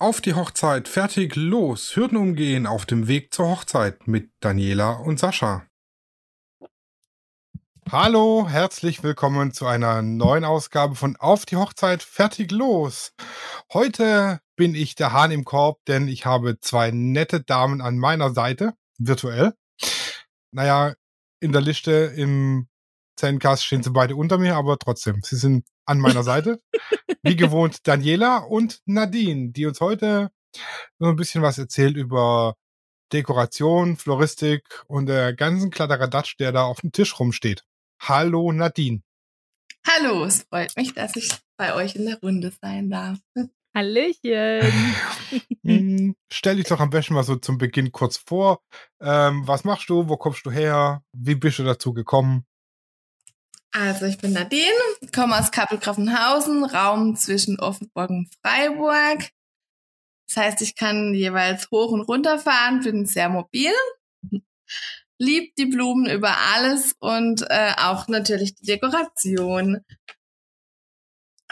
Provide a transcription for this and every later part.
Auf die Hochzeit, fertig, los, Hürden umgehen auf dem Weg zur Hochzeit mit Daniela und Sascha. Hallo, herzlich willkommen zu einer neuen Ausgabe von Auf die Hochzeit, fertig, los. Heute bin ich der Hahn im Korb, denn ich habe zwei nette Damen an meiner Seite, virtuell. Naja, in der Liste im Zencast stehen sie beide unter mir, aber trotzdem, sie sind an meiner Seite. Wie gewohnt Daniela und Nadine, die uns heute so ein bisschen was erzählt über Dekoration, Floristik und der ganzen Kladderadatsch, der da auf dem Tisch rumsteht. Hallo Nadine. Hallo, es freut mich, dass ich bei euch in der Runde sein darf. Hallöchen. Hm, Stell dich doch am besten mal so zum Beginn kurz vor. Ähm, was machst du? Wo kommst du her? Wie bist du dazu gekommen? Also ich bin Nadine, komme aus Kappelgraffenhausen, Raum zwischen Offenburg und Freiburg. Das heißt, ich kann jeweils hoch und runter fahren, bin sehr mobil, lieb die Blumen über alles und äh, auch natürlich die Dekoration.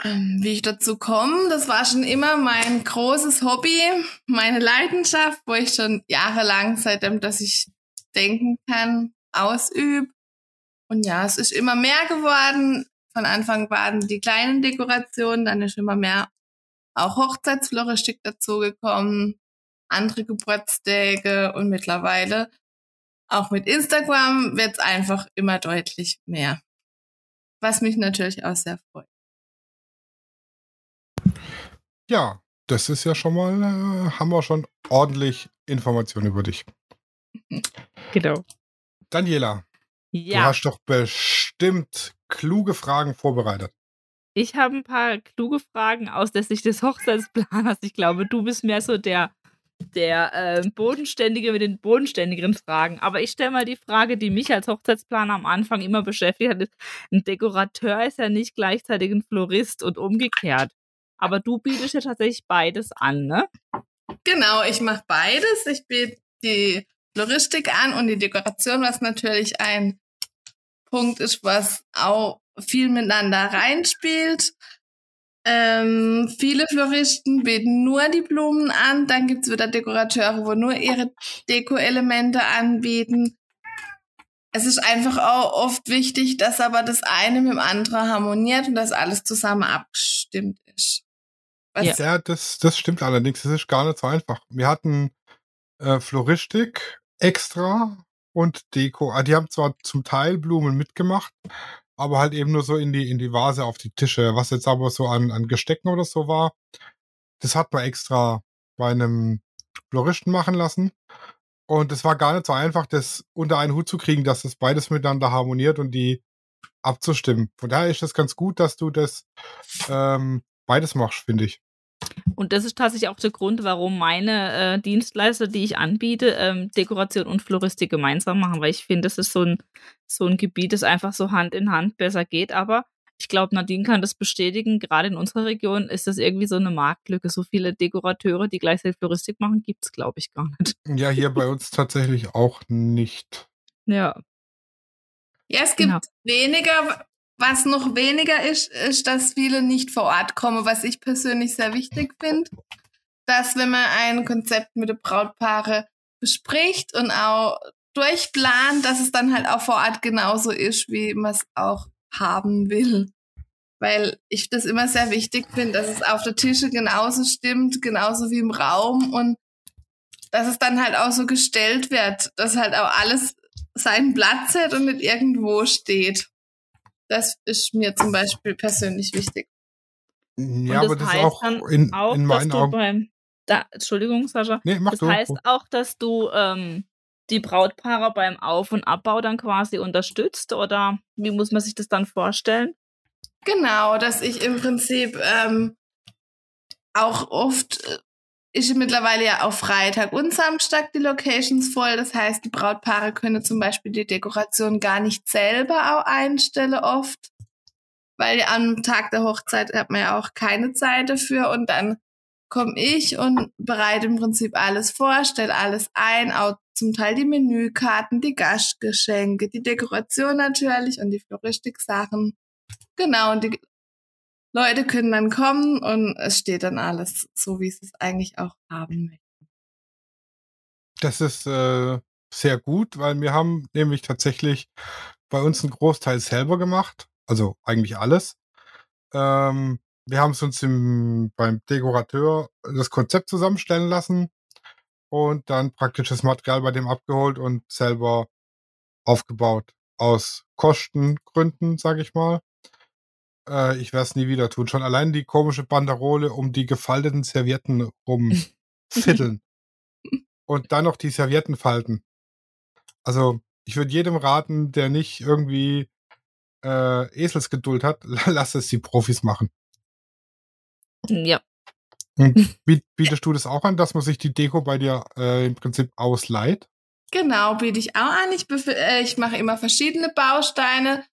Ähm, wie ich dazu komme, das war schon immer mein großes Hobby, meine Leidenschaft, wo ich schon jahrelang, seitdem dass ich denken kann, ausübe. Und ja, es ist immer mehr geworden. Von Anfang waren die kleinen Dekorationen, dann ist immer mehr auch Hochzeitsfloristik dazugekommen, andere Geburtstage und mittlerweile auch mit Instagram wird es einfach immer deutlich mehr. Was mich natürlich auch sehr freut. Ja, das ist ja schon mal, äh, haben wir schon ordentlich Informationen über dich. Genau. Daniela, du Ja, hast doch bestimmt kluge Fragen vorbereitet. ich habe ein paar kluge Fragen aus der Sicht des Hochzeitsplaners. Ich glaube, du bist mehr so der, der äh, Bodenständige mit den bodenständigeren Fragen. Aber ich stelle mal die Frage, die mich als Hochzeitsplaner am Anfang immer beschäftigt hat. Ist, ein Dekorateur ist ja nicht gleichzeitig ein Florist und umgekehrt. Aber du bietest ja tatsächlich beides an, ne? Genau, ich mache beides. Ich biete die Floristik an und die Dekoration, was natürlich ein Punkt ist, was auch viel miteinander reinspielt. Ähm, viele Floristen bieten nur die Blumen an, dann gibt's wieder Dekorateure, wo nur ihre Deko-Elemente anbieten. Es ist einfach auch oft wichtig, dass aber das eine mit dem anderen harmoniert und dass alles zusammen abgestimmt ist. Was Ja. Ja, das, das stimmt allerdings. Das ist gar nicht so einfach. Wir hatten äh, Floristik extra und Deko. Ah, die haben zwar zum Teil Blumen mitgemacht, aber halt eben nur so in die, in die Vase auf die Tische. Was jetzt aber so an, an Gestecken oder so war, das hat man extra bei einem Floristen machen lassen. Und es war gar nicht so einfach, das unter einen Hut zu kriegen, dass das beides miteinander harmoniert und die abzustimmen. Von daher ist es ganz gut, dass du das ähm, beides machst, finde ich. Und das ist tatsächlich auch der Grund, warum meine äh, Dienstleister, die ich anbiete, ähm, Dekoration und Floristik gemeinsam machen, weil ich finde, das ist so ein, so ein Gebiet, das einfach so Hand in Hand besser geht. Aber ich glaube, Nadine kann das bestätigen. Gerade in unserer Region ist das irgendwie so eine Marktlücke. So viele Dekorateure, die gleichzeitig Floristik machen, gibt es, glaube ich, gar nicht. Ja, hier bei uns tatsächlich auch nicht. Ja. Ja, es gibt Genau. weniger, was noch weniger ist, ist, dass viele nicht vor Ort kommen, was ich persönlich sehr wichtig finde. Dass wenn man ein Konzept mit den Brautpaare bespricht und auch durchplant, dass es dann halt auch vor Ort genauso ist, wie man es auch haben will. Weil ich das immer sehr wichtig finde, dass es auf der Tische genauso stimmt, genauso wie im Raum und dass es dann halt auch so gestellt wird, dass halt auch alles seinen Platz hat und nicht irgendwo steht. Das ist mir zum Beispiel persönlich wichtig. Ja, und aber das ist heißt auch dann in, auch, in dass meinen du Augen. beim, da, Entschuldigung, Sascha. Nee, mach Das du. heißt auch, dass du ähm, die Brautpaare beim Auf- und Abbau dann quasi unterstützt oder wie muss man sich das dann vorstellen? Genau, dass ich im Prinzip ähm, auch oft äh, ist mittlerweile ja auf Freitag und Samstag die Locations voll. Das heißt, die Brautpaare können zum Beispiel die Dekoration gar nicht selber auch einstellen oft, weil am Tag der Hochzeit hat man ja auch keine Zeit dafür und dann komme ich und bereite im Prinzip alles vor, stelle alles ein, auch zum Teil die Menükarten, die Gastgeschenke, die Dekoration natürlich und die Floristik-Sachen. Genau, und die Leute können dann kommen und es steht dann alles so, wie sie es eigentlich auch haben möchten. Das ist äh, sehr gut, weil wir haben nämlich tatsächlich bei uns einen Großteil selber gemacht. Also eigentlich alles. Ähm, wir haben es uns im, beim Dekorateur das Konzept zusammenstellen lassen und dann praktisches Material bei dem abgeholt und selber aufgebaut. Aus Kostengründen, sage ich mal. Äh, ich werde es nie wieder tun. Schon allein die komische Banderole um die gefalteten Servietten rumfiddeln. und dann noch die Servietten falten. Also, ich würde jedem raten, der nicht irgendwie äh, Eselsgeduld hat, lass es die Profis machen. Ja. bietest du das auch an, dass man sich die Deko bei dir äh, im Prinzip ausleiht? Genau, biete ich auch an. Ich, äh, ich mache immer verschiedene Bausteine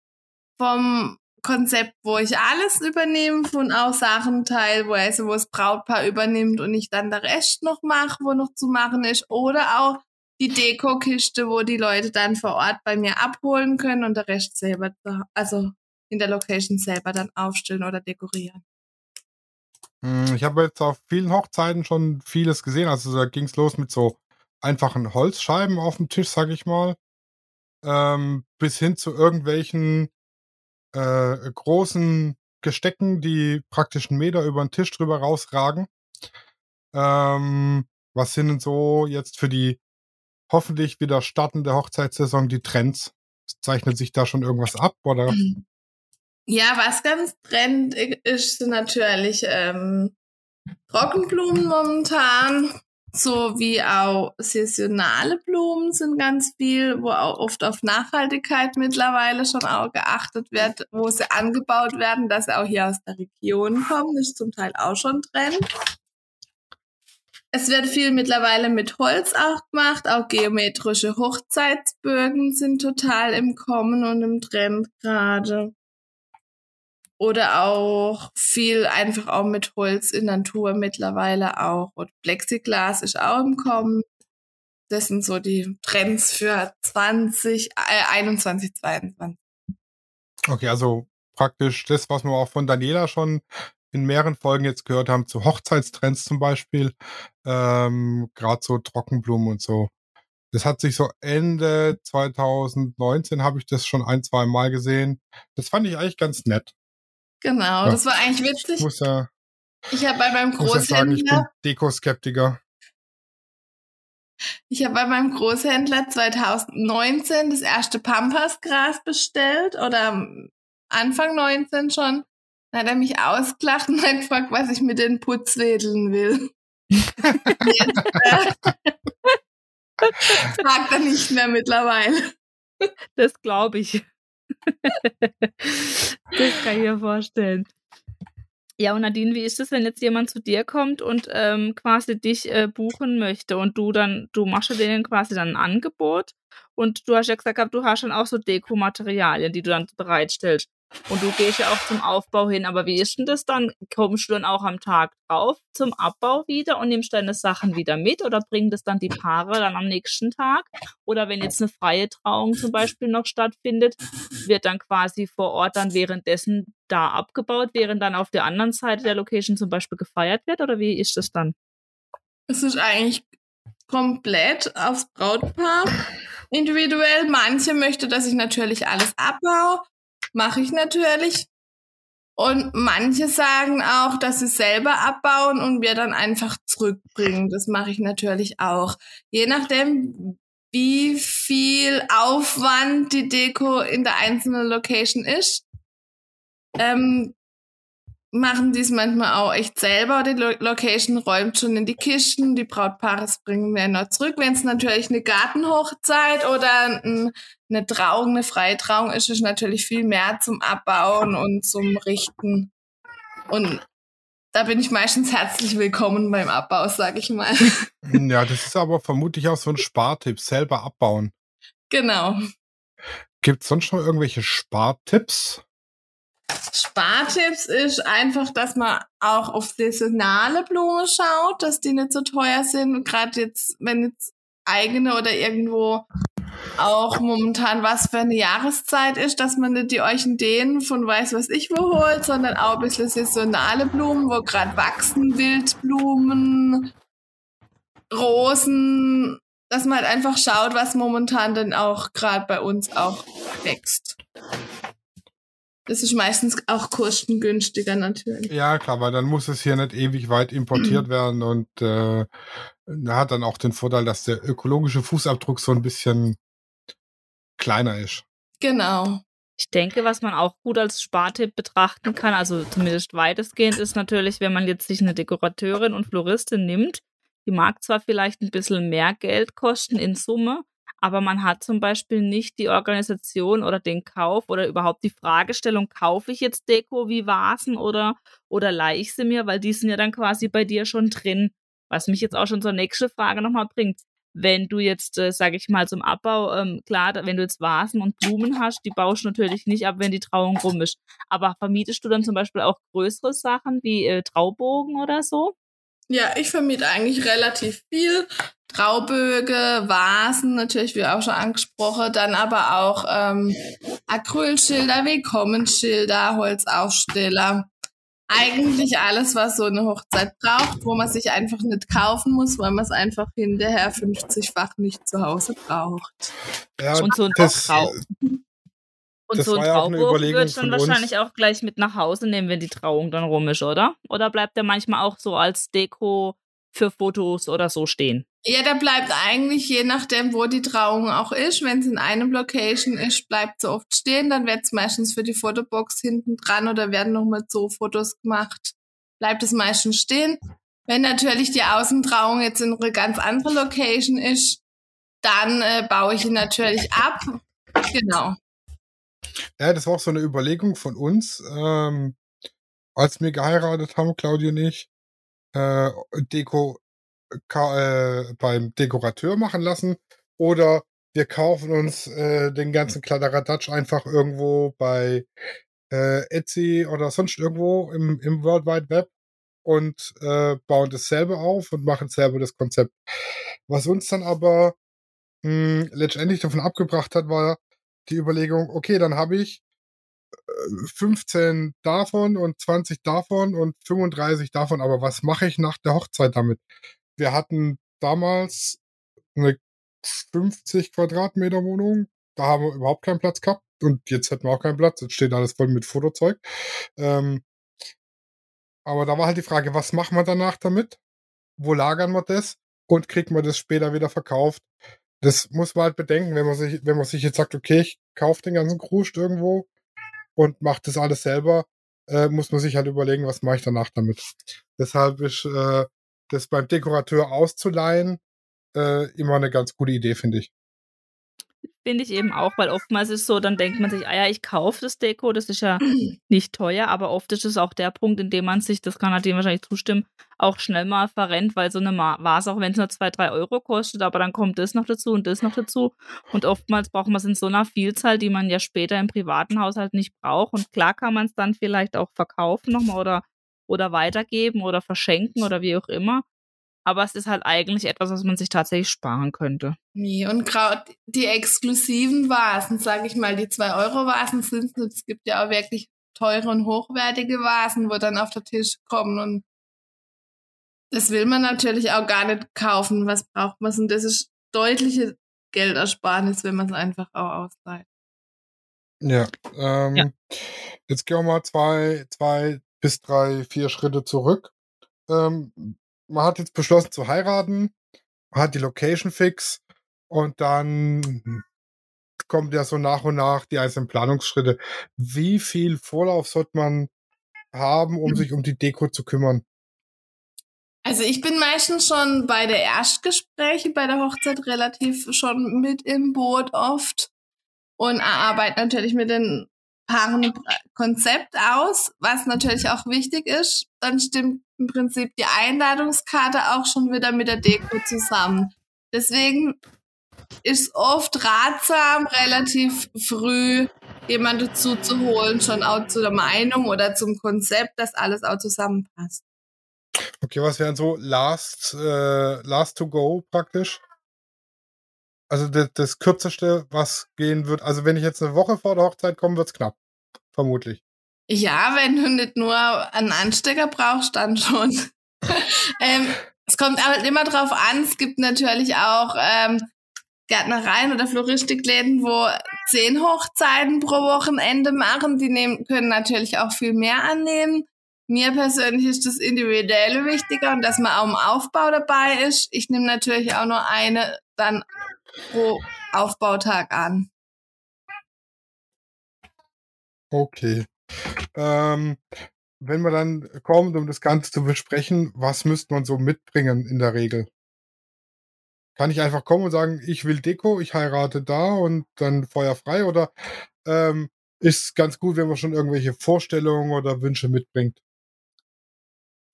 vom Konzept, wo ich alles übernehme, von auch Sachen teilweise, wo das Brautpaar übernimmt und ich dann der Rest noch mache, wo noch zu machen ist. Oder auch die Deko-Kiste, wo die Leute dann vor Ort bei mir abholen können und der Rest selber, also in der Location selber dann aufstellen oder dekorieren. Hm, ich habe jetzt auf vielen Hochzeiten schon vieles gesehen. Also da ging es los mit so einfachen Holzscheiben auf dem Tisch, sag ich mal, ähm, bis hin zu irgendwelchen äh, großen Gestecken, die praktisch einen Meter über den Tisch drüber rausragen. Ähm, was sind denn so jetzt für die hoffentlich wieder startende Hochzeitssaison die Trends? Zeichnet sich da schon irgendwas ab, oder? Ja, was ganz trend ist, sind natürlich ähm, Trockenblumen momentan, so wie auch saisonale Blumen sind ganz viel, wo auch oft auf Nachhaltigkeit mittlerweile schon auch geachtet wird, wo sie angebaut werden, dass sie auch hier aus der Region kommen, ist zum Teil auch schon Trend. Es wird viel mittlerweile mit Holz auch gemacht, auch geometrische Hochzeitsbögen sind total im Kommen und im Trend gerade. Oder auch viel einfach auch mit Holz in Natur mittlerweile auch. Und Plexiglas ist auch im Kommen. Das sind so die Trends für 20, äh, 21, 22. Okay, also praktisch das, was wir auch von Daniela schon in mehreren Folgen jetzt gehört haben, zu Hochzeitstrends zum Beispiel. Ähm, Gerade so Trockenblumen und so. Das hat sich so Ende 2019 habe ich das schon ein, zwei Mal gesehen. Das fand ich eigentlich ganz nett. Genau, ja. das war eigentlich witzig. Ich muss ja, ich habe bei meinem Großhändler. Muss ja sagen, ich bin Dekoskeptiker. Ich habe bei meinem Großhändler 2019 das erste Pampasgras bestellt oder Anfang 19 schon. Dann hat er mich ausgelacht und hat gefragt, was ich mit den Putzwedeln will. Jetzt, äh, fragt er nicht mehr mittlerweile. Das glaube ich. das kann ich mir vorstellen. Ja, und Nadine, wie ist es, wenn jetzt jemand zu dir kommt und ähm, quasi dich äh, buchen möchte und du dann, du machst ja denen quasi dann ein Angebot und du hast ja gesagt, du hast dann auch so Dekomaterialien, die du dann bereitstellst. Und du gehst ja auch zum Aufbau hin. Aber wie ist denn das dann? Kommst du dann auch am Tag drauf zum Abbau wieder und nimmst deine Sachen wieder mit? Oder bringen das dann die Paare dann am nächsten Tag? Oder wenn jetzt eine freie Trauung zum Beispiel noch stattfindet, wird dann quasi vor Ort dann währenddessen da abgebaut, während dann auf der anderen Seite der Location zum Beispiel gefeiert wird? Oder wie ist das dann? Es ist eigentlich komplett aufs Brautpaar individuell. Manche möchte, dass ich natürlich alles abbaue mache ich natürlich. Und manche sagen auch, dass sie selber abbauen und wir dann einfach zurückbringen. Das mache ich natürlich auch. Je nachdem, wie viel Aufwand die Deko in der einzelnen Location ist, ähm, machen die es manchmal auch echt selber. Die Location räumt schon in die Kisten, die Brautpaare bringen wir noch zurück. Wenn es natürlich eine Gartenhochzeit oder ein, eine Trauung, eine freie Trauung ist, ist natürlich viel mehr zum Abbauen und zum Richten. Und da bin ich meistens herzlich willkommen beim Abbau, sag ich mal. Ja, das ist aber vermutlich auch so ein Spartipp, selber abbauen. Genau. Gibt es sonst noch irgendwelche Spartipps? Spartipps ist einfach, dass man auch auf saisonale Blumen schaut, dass die nicht so teuer sind. Und gerade jetzt, wenn jetzt eigene oder irgendwo auch momentan, was für eine Jahreszeit ist, dass man nicht die Orchideen von weiß was ich wo holt, sondern auch ein bisschen saisonale Blumen, wo gerade wachsen, Wildblumen, Rosen, dass man halt einfach schaut, was momentan dann auch gerade bei uns auch wächst. Das ist meistens auch kostengünstiger natürlich. Ja, klar, weil dann muss es hier nicht ewig weit importiert werden und äh, hat dann auch den Vorteil, dass der ökologische Fußabdruck so ein bisschen kleiner ist. Genau. Ich denke, was man auch gut als Spartipp betrachten kann, also zumindest weitestgehend, ist natürlich, wenn man jetzt sich eine Dekorateurin und Floristin nimmt, die mag zwar vielleicht ein bisschen mehr Geld kosten in Summe, aber man hat zum Beispiel nicht die Organisation oder den Kauf oder überhaupt die Fragestellung, kaufe ich jetzt Deko wie Vasen oder, oder leihe ich sie mir, weil die sind ja dann quasi bei dir schon drin. Was mich jetzt auch schon zur nächsten Frage nochmal bringt. Wenn du jetzt, äh, sage ich mal, zum Abbau, ähm, klar, wenn du jetzt Vasen und Blumen hast, die baust du natürlich nicht ab, wenn die Trauung rum ist. Aber vermietest du dann zum Beispiel auch größere Sachen wie äh, Traubogen oder so? Ja, ich vermiete eigentlich relativ viel. Trauböge, Vasen, natürlich wie auch schon angesprochen, dann aber auch ähm, Acrylschilder, Willkommensschilder, Holzaufsteller. Eigentlich alles, was so eine Hochzeit braucht, wo man sich einfach nicht kaufen muss, weil man es einfach hinterher 50-fach nicht zu Hause braucht. Ja, und so ein das, Trau und das so ein Trauburg wird dann wahrscheinlich auch gleich mit nach Hause nehmen, wenn die Trauung dann rum ist, oder? Oder bleibt der manchmal auch so als Deko für Fotos oder so stehen? Ja, der bleibt eigentlich je nachdem, wo die Trauung auch ist. Wenn es in einem Location ist, bleibt sie oft stehen. Dann wird es meistens für die Fotobox hinten dran oder werden nochmal so Fotos gemacht. Bleibt es meistens stehen. Wenn natürlich die Außentrauung jetzt in eine ganz andere Location ist, dann äh, baue ich ihn natürlich ab. Genau. Ja, das war auch so eine Überlegung von uns, ähm, als wir geheiratet haben, Claudia und ich, äh, Deko äh, beim Dekorateur machen lassen oder wir kaufen uns äh, den ganzen Kladderadatsch einfach irgendwo bei äh, Etsy oder sonst irgendwo im, im World Wide Web und äh, bauen das selber auf und machen selber das Konzept. Was uns dann aber mh, hm, letztendlich davon abgebracht hat, war die Überlegung, okay, dann habe ich 15 äh, davon und 20 davon und 35 davon, aber was mache ich nach der Hochzeit damit? Wir hatten damals eine 50 Quadratmeter Wohnung, da haben wir überhaupt keinen Platz gehabt und jetzt hätten wir auch keinen Platz, jetzt steht alles voll mit Fotozeug. Ähm, aber da war halt die Frage, was machen wir danach damit? Wo lagern wir das? Und kriegt man das später wieder verkauft? Das muss man halt bedenken, wenn man sich, wenn man sich jetzt sagt, okay, ich kaufe den ganzen Kruscht irgendwo und mache das alles selber, äh, muss man sich halt überlegen, was mache ich danach damit. Deshalb ist äh, das beim Dekorateur auszuleihen äh, immer eine ganz gute Idee, finde ich. Finde ich eben auch, weil oftmals ist es so, dann denkt man sich, ah ja, ich kaufe das Deko, das ist ja nicht teuer, aber oft ist es auch der Punkt, in dem man sich, das kann halt dem wahrscheinlich zustimmen, auch schnell mal verrennt, weil so eine Vase, auch wenn es nur zwei, drei Euro kostet, aber dann kommt das noch dazu und das noch dazu. Und oftmals braucht man es in so einer Vielzahl, die man ja später im privaten Haushalt nicht braucht. Und klar kann man es dann vielleicht auch verkaufen nochmal oder, oder weitergeben oder verschenken oder wie auch immer aber es ist halt eigentlich etwas, was man sich tatsächlich sparen könnte. Nee, und gerade die exklusiven Vasen, sage ich mal, die 2-Euro-Vasen sind es gibt ja auch wirklich teure und hochwertige Vasen, wo dann auf den Tisch kommen und das will man natürlich auch gar nicht kaufen. Was braucht man? Und das ist deutliche Geldersparnis, wenn man es einfach auch ausleiht. Ja, ähm, ja. jetzt gehen wir mal zwei, zwei bis drei, vier Schritte zurück. Ähm, man hat jetzt beschlossen zu heiraten, hat die Location fix und dann kommt ja so nach und nach die einzelnen Planungsschritte. Wie viel Vorlauf sollte man haben, um mhm. sich um die Deko zu kümmern? Also ich bin meistens schon bei der Erstgespräche bei der Hochzeit relativ schon mit im Boot oft und arbeite natürlich mit den Paaren Konzept aus, was natürlich auch wichtig ist. Dann stimmt im Prinzip die Einladungskarte auch schon wieder mit der Deko zusammen. Deswegen ist oft ratsam, relativ früh jemanden dazu zu holen, schon auch zu der Meinung oder zum Konzept, dass alles auch zusammenpasst. Okay, was wären so Last, äh, Last to Go praktisch? Also das, das kürzeste, was gehen wird. Also wenn ich jetzt eine Woche vor der Hochzeit komme, wird's knapp. Vermutlich. Ja, wenn du nicht nur einen Anstecker brauchst, dann schon. ähm, es kommt halt immer drauf an. Es gibt natürlich auch ähm, Gärtnereien oder Floristikläden, wo zehn Hochzeiten pro Wochenende machen. Die nehmen, können natürlich auch viel mehr annehmen. Mir persönlich ist das Individuelle wichtiger und dass man auch im Aufbau dabei ist. Ich nehme natürlich auch nur eine dann pro Aufbautag an. Okay. Ähm, wenn man dann kommt, um das Ganze zu besprechen, was müsste man so mitbringen in der Regel? Kann ich einfach kommen und sagen, ich will Deko, ich heirate da und dann Feuer frei? Oder ähm, ist ganz gut, wenn man schon irgendwelche Vorstellungen oder Wünsche mitbringt?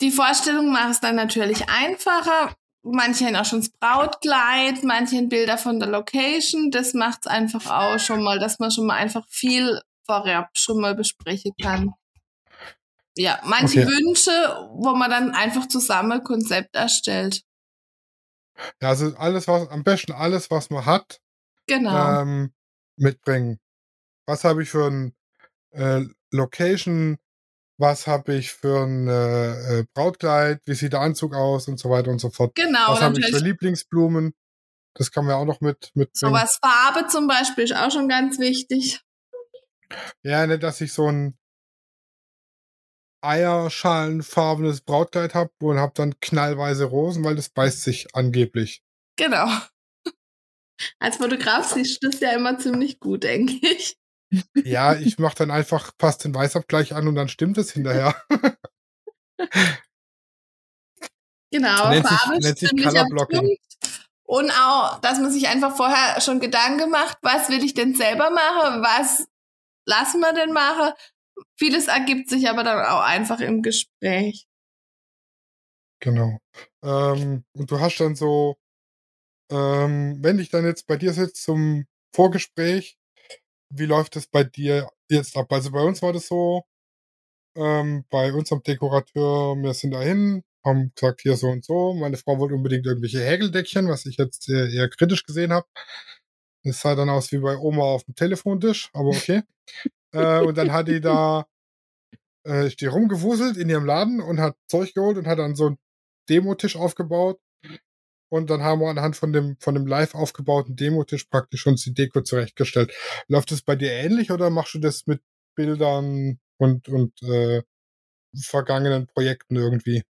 Die Vorstellung macht es dann natürlich einfacher. Manche haben auch schon das Brautkleid, manche haben Bilder von der Location. Das macht es einfach auch schon mal, dass man schon mal einfach viel vorab schon mal besprechen kann. Ja, manche okay. Wünsche, wo man dann einfach zusammen Konzept erstellt. Ja, also alles, was, am besten alles, was man hat, genau. ähm, mitbringen. Was habe ich für ein äh, Location, was habe ich für ein äh, äh, Brautkleid, wie sieht der Anzug aus und so weiter und so fort. Genau. Was habe ich für Lieblingsblumen? Das kann man ja auch noch mit mitbringen. So was Farbe zum Beispiel ist auch schon ganz wichtig. Ja, nicht, dass ich so ein eierschalenfarbenes Brautkleid habe und habe dann knallweise Rosen, weil das beißt sich angeblich. Genau. Als Fotograf siehst du das ja immer ziemlich gut, denke ich. Ja, ich mache dann einfach, passt den Weißabgleich an und dann stimmt es hinterher. genau, nennt Farbe sich, nennt sich Colorblocking. Und auch, dass man sich einfach vorher schon Gedanken macht, was will ich denn selber machen, was lassen wir denn machen Vieles ergibt sich aber dann auch einfach im Gespräch. Genau. Ähm, und du hast dann so, ähm, wenn ich dann jetzt bei dir sitze zum Vorgespräch, wie läuft es bei dir jetzt ab? Also bei uns war das so, ähm, bei unserem Dekorateur, wir sind dahin, haben gesagt, hier so und so. Meine Frau wollte unbedingt irgendwelche Häkeldeckchen, was ich jetzt eher, eher kritisch gesehen habe. Es sah dann aus wie bei Oma auf dem Telefontisch, aber okay. äh, und dann hat die da äh, ist die rumgewuselt in ihrem Laden und hat Zeug geholt und hat dann so einen Demotisch aufgebaut. Und dann haben wir anhand von dem, von dem live aufgebauten Demotisch praktisch uns die Deko zurechtgestellt. Läuft das bei dir ähnlich oder machst du das mit Bildern und, und äh, vergangenen Projekten irgendwie?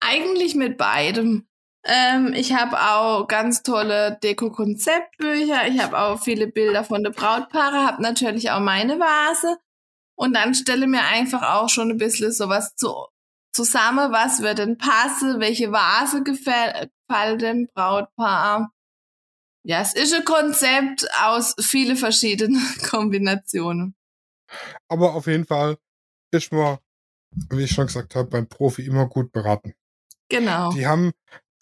Eigentlich mit beidem. Ähm, ich habe auch ganz tolle Deko-Konzeptbücher. Ich habe auch viele Bilder von der Brautpaare, habe natürlich auch meine Vase. Und dann stelle mir einfach auch schon ein bisschen sowas zu, zusammen, was wird denn passen, welche Vase gefällt, gefällt dem Brautpaar. Ja, es ist ein Konzept aus viele verschiedenen Kombinationen. Aber auf jeden Fall ist man, wie ich schon gesagt habe, beim Profi immer gut beraten. Genau. Die haben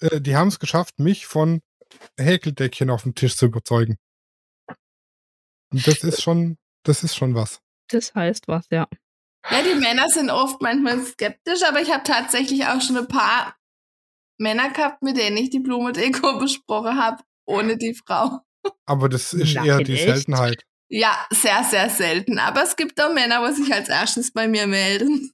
äh, die haben es geschafft, mich von Häkeldeckchen auf dem Tisch zu überzeugen. Und das ist schon, das ist schon was. Das heißt was, ja. Ja, die Männer sind oft manchmal skeptisch, aber ich habe tatsächlich auch schon ein paar Männer gehabt, mit denen ich die Blumendeko besprochen habe, ohne die Frau. Aber das ist Nein, eher die echt? Seltenheit. Ja, sehr, sehr selten. Aber es gibt auch Männer, wo sich als erstes bei mir melden.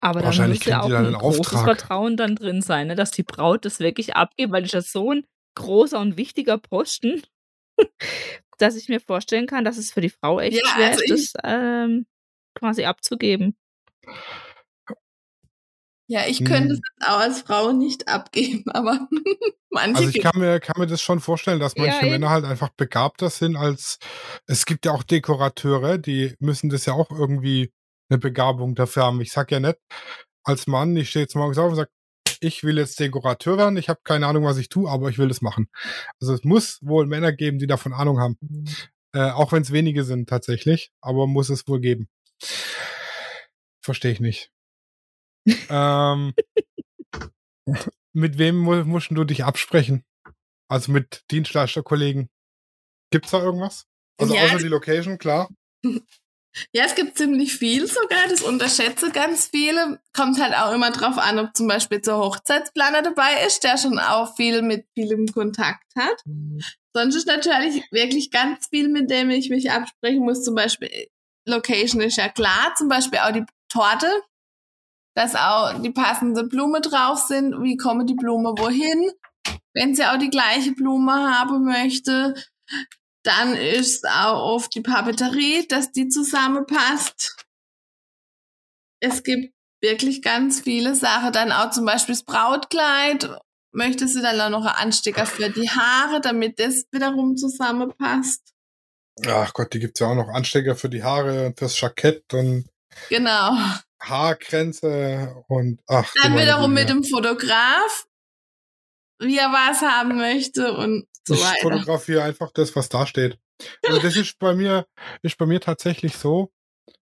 Aber dann muss ja auch ein großes Auftrag. Vertrauen dann drin sein, ne, dass die Braut das wirklich abgibt, weil das ist ja so ein großer und wichtiger Posten, dass ich mir vorstellen kann, dass es für die Frau echt ja, schwer also ist, das ähm, quasi abzugeben. Ja, ich könnte hm. es auch als Frau nicht abgeben, aber manche. Also ich kann mir, kann mir das schon vorstellen, dass manche ja, Männer halt einfach begabter sind als es gibt ja auch Dekorateure, die müssen das ja auch irgendwie eine Begabung dafür haben. Ich sag ja nicht, als Mann, ich stehe jetzt morgens auf und sage, ich will jetzt Dekorateur werden, ich habe keine Ahnung, was ich tue, aber ich will das machen. Also es muss wohl Männer geben, die davon Ahnung haben. Mhm. Äh, auch wenn es wenige sind tatsächlich, aber muss es wohl geben. Verstehe ich nicht. Ähm, mit wem mu musst du dich absprechen? Also mit Dienstleisterkollegen. Gibt's da irgendwas? Also ja, außer die Location, klar. Ja, es gibt ziemlich viel sogar, das unterschätze ganz viele. Kommt halt auch immer drauf an, ob zum Beispiel der Hochzeitsplaner dabei ist, der schon auch viel mit vielem Kontakt hat. Mhm. Sonst ist natürlich wirklich ganz viel, mit dem ich mich absprechen muss. Zum Beispiel Location ist ja klar, zum Beispiel auch die Torte, dass auch die passende Blume drauf sind. Wie komme die Blume wohin? Wenn sie auch die gleiche Blume haben möchte, dann ist auch oft die Papeterie, dass die zusammenpasst. Es gibt wirklich ganz viele Sachen. Dann auch zum Beispiel das Brautkleid. Möchte sie dann auch noch einen Anstecker für die Haare, damit das wiederum zusammenpasst. Ach Gott, die gibt es ja auch noch Anstecker für die Haare, fürs Jackett und genau. Haarkränze und ach. Dann wiederum mit dem Fotograf, wie er was haben möchte und so ich weiter. Ich fotografiere einfach das, was da steht. Also das ist bei mir, ist bei mir tatsächlich so,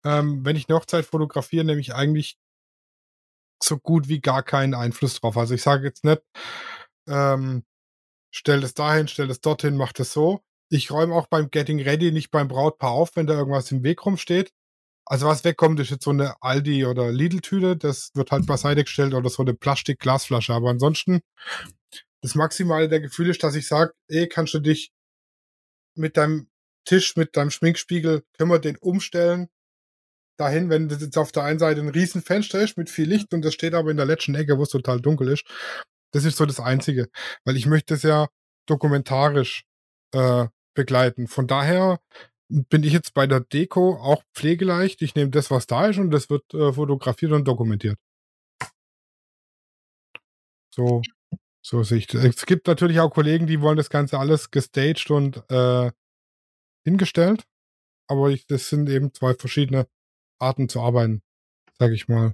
ähm, wenn ich eine Hochzeit fotografiere, nehme ich eigentlich so gut wie gar keinen Einfluss drauf. Also ich sage jetzt nicht, ähm, stell das dahin, stell das dorthin, mach das so. Ich räume auch beim Getting Ready nicht beim Brautpaar auf, wenn da irgendwas im Weg rumsteht. Also was wegkommt, ist jetzt so eine Aldi- oder Lidl-Tüte. Das wird halt beiseite gestellt oder so eine Plastik-Glasflasche. Aber ansonsten, das Maximale der Gefühle ist, dass ich sage, ey, kannst du dich mit deinem Tisch, mit deinem Schminkspiegel, können wir den umstellen dahin, wenn das jetzt auf der einen Seite ein riesen Fenster ist mit viel Licht und das steht aber in der letzten Ecke, wo es total dunkel ist. Das ist so das Einzige. Weil ich möchte es ja dokumentarisch äh, begleiten. Von daher bin ich jetzt bei der Deko auch pflegeleicht. Ich nehme das, was da ist und das wird äh, fotografiert und dokumentiert. So, so sehe ich das. Es gibt natürlich auch Kollegen, die wollen das Ganze alles gestaged und äh, hingestellt. Aber ich, das sind eben zwei verschiedene Arten zu arbeiten, sage ich mal.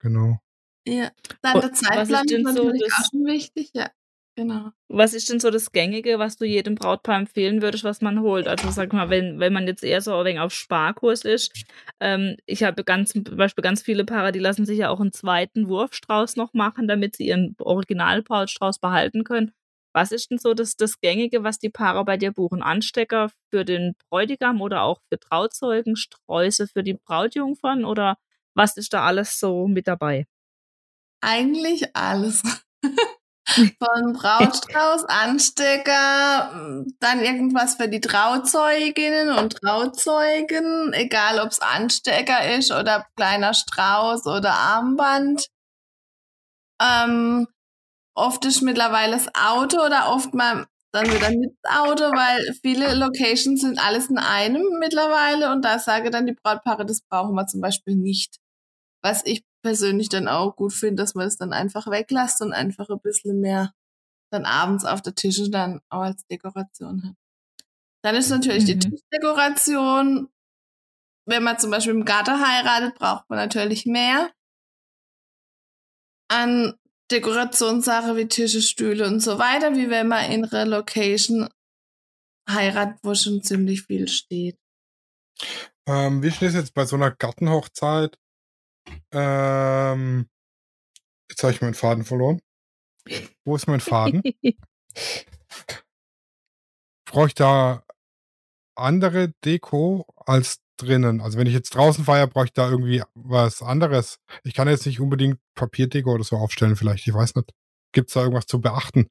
Genau. Ja, dann der Zeitplan ist, ist natürlich so auch schon wichtig, ja. Genau. Was ist denn so das Gängige, was du jedem Brautpaar empfehlen würdest, was man holt? Also sag mal, wenn, wenn man jetzt eher so ein wenig auf Sparkurs ist. Ähm, ich habe ganz, zum Beispiel ganz viele Paare, die lassen sich ja auch einen zweiten Wurfstrauß noch machen, damit sie ihren Originalbrautstrauß behalten können. Was ist denn so das, das Gängige, was die Paare bei dir buchen? Anstecker für den Bräutigam oder auch für Trauzeugen, Sträuße für die Brautjungfern oder was ist da alles so mit dabei? Eigentlich alles. Von Brautstrauß, Anstecker, dann irgendwas für die Trauzeuginnen und Trauzeugen, egal ob es Anstecker ist oder kleiner Strauß oder Armband. Ähm, oft ist mittlerweile das Auto oder oft mal dann wieder mit Auto, weil viele Locations sind alles in einem mittlerweile und da sage dann die Brautpaare, das brauchen wir zum Beispiel nicht. Was ich persönlich dann auch gut finde, dass man es dann einfach weglässt und einfach ein bisschen mehr dann abends auf der Tische dann auch als Dekoration hat. Dann ist natürlich mhm. die Tischdekoration. Wenn man zum Beispiel im Garten heiratet, braucht man natürlich mehr an Dekorationssache wie Tische, Stühle und so weiter, wie wenn man in einer Location heiratet, wo schon ziemlich viel steht. Ähm, wie ist es jetzt bei so einer Gartenhochzeit? Ähm, jetzt habe ich meinen Faden verloren. Wo ist mein Faden? Brauche ich da andere Deko als drinnen? Also wenn ich jetzt draußen feiere, brauche ich da irgendwie was anderes. Ich kann jetzt nicht unbedingt Papierdeko oder so aufstellen, vielleicht. Ich weiß nicht. Gibt es da irgendwas zu beachten?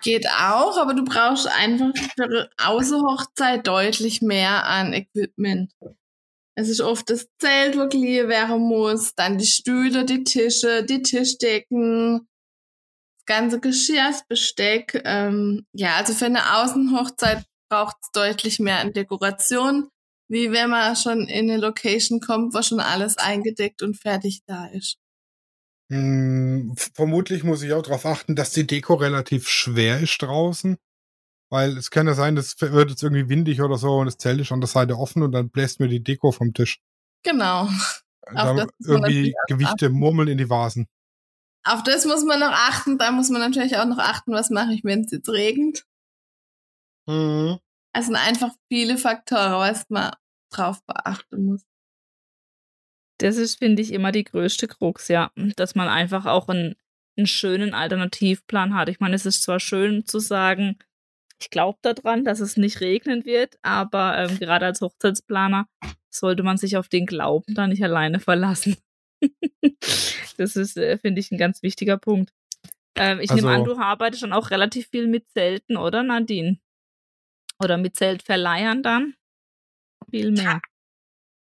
Geht auch, aber du brauchst einfach für Außerhochzeit deutlich mehr an Equipment. Es ist oft das Zelt, wo geliehen werden muss, dann die Stühle, die Tische, die Tischdecken, das ganze Geschirr, das Besteck. Ähm, ja, also für eine Außenhochzeit braucht es deutlich mehr an Dekoration, wie wenn man schon in eine Location kommt, wo schon alles eingedeckt und fertig da ist. Hm, vermutlich muss ich auch darauf achten, dass die Deko relativ schwer ist draußen. Weil es kann ja sein, das wird jetzt irgendwie windig oder so und das Zelt ist an der Seite offen und dann bläst mir die Deko vom Tisch. Genau. Da irgendwie Gewichte achten. murmeln in die Vasen. Auf das muss man noch achten. Da muss man natürlich auch noch achten, was mache ich, wenn es jetzt regnet. Mhm. Also sind einfach viele Faktoren, was man drauf beachten muss. Das ist, finde ich, immer die größte Krux, ja. Dass man einfach auch einen, einen schönen Alternativplan hat. Ich meine, es ist zwar schön zu sagen, Ich glaube daran, dass es nicht regnen wird, aber ähm, gerade als Hochzeitsplaner sollte man sich auf den Glauben da nicht alleine verlassen. das ist, äh, finde ich, ein ganz wichtiger Punkt. Ähm, ich also, nehme an, du arbeitest schon auch relativ viel mit Zelten, oder Nadine? Oder mit Zeltverleihern dann? Viel mehr.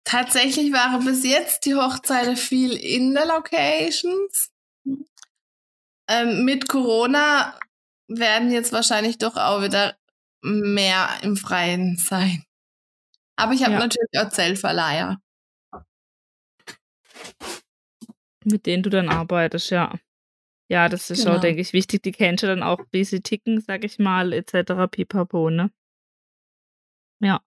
Tatsächlich waren bis jetzt die Hochzeiten viel in der Locations. Ähm, mit Corona werden jetzt wahrscheinlich doch auch wieder mehr im Freien sein. Aber ich habe ja. natürlich auch Zeltverleiher. Mit denen du dann arbeitest, ja. Ja, das ist genau. auch, denke ich, wichtig. Die kennst du dann auch, wie sie ticken, sag ich mal, etc. pipapo, ne? Ja.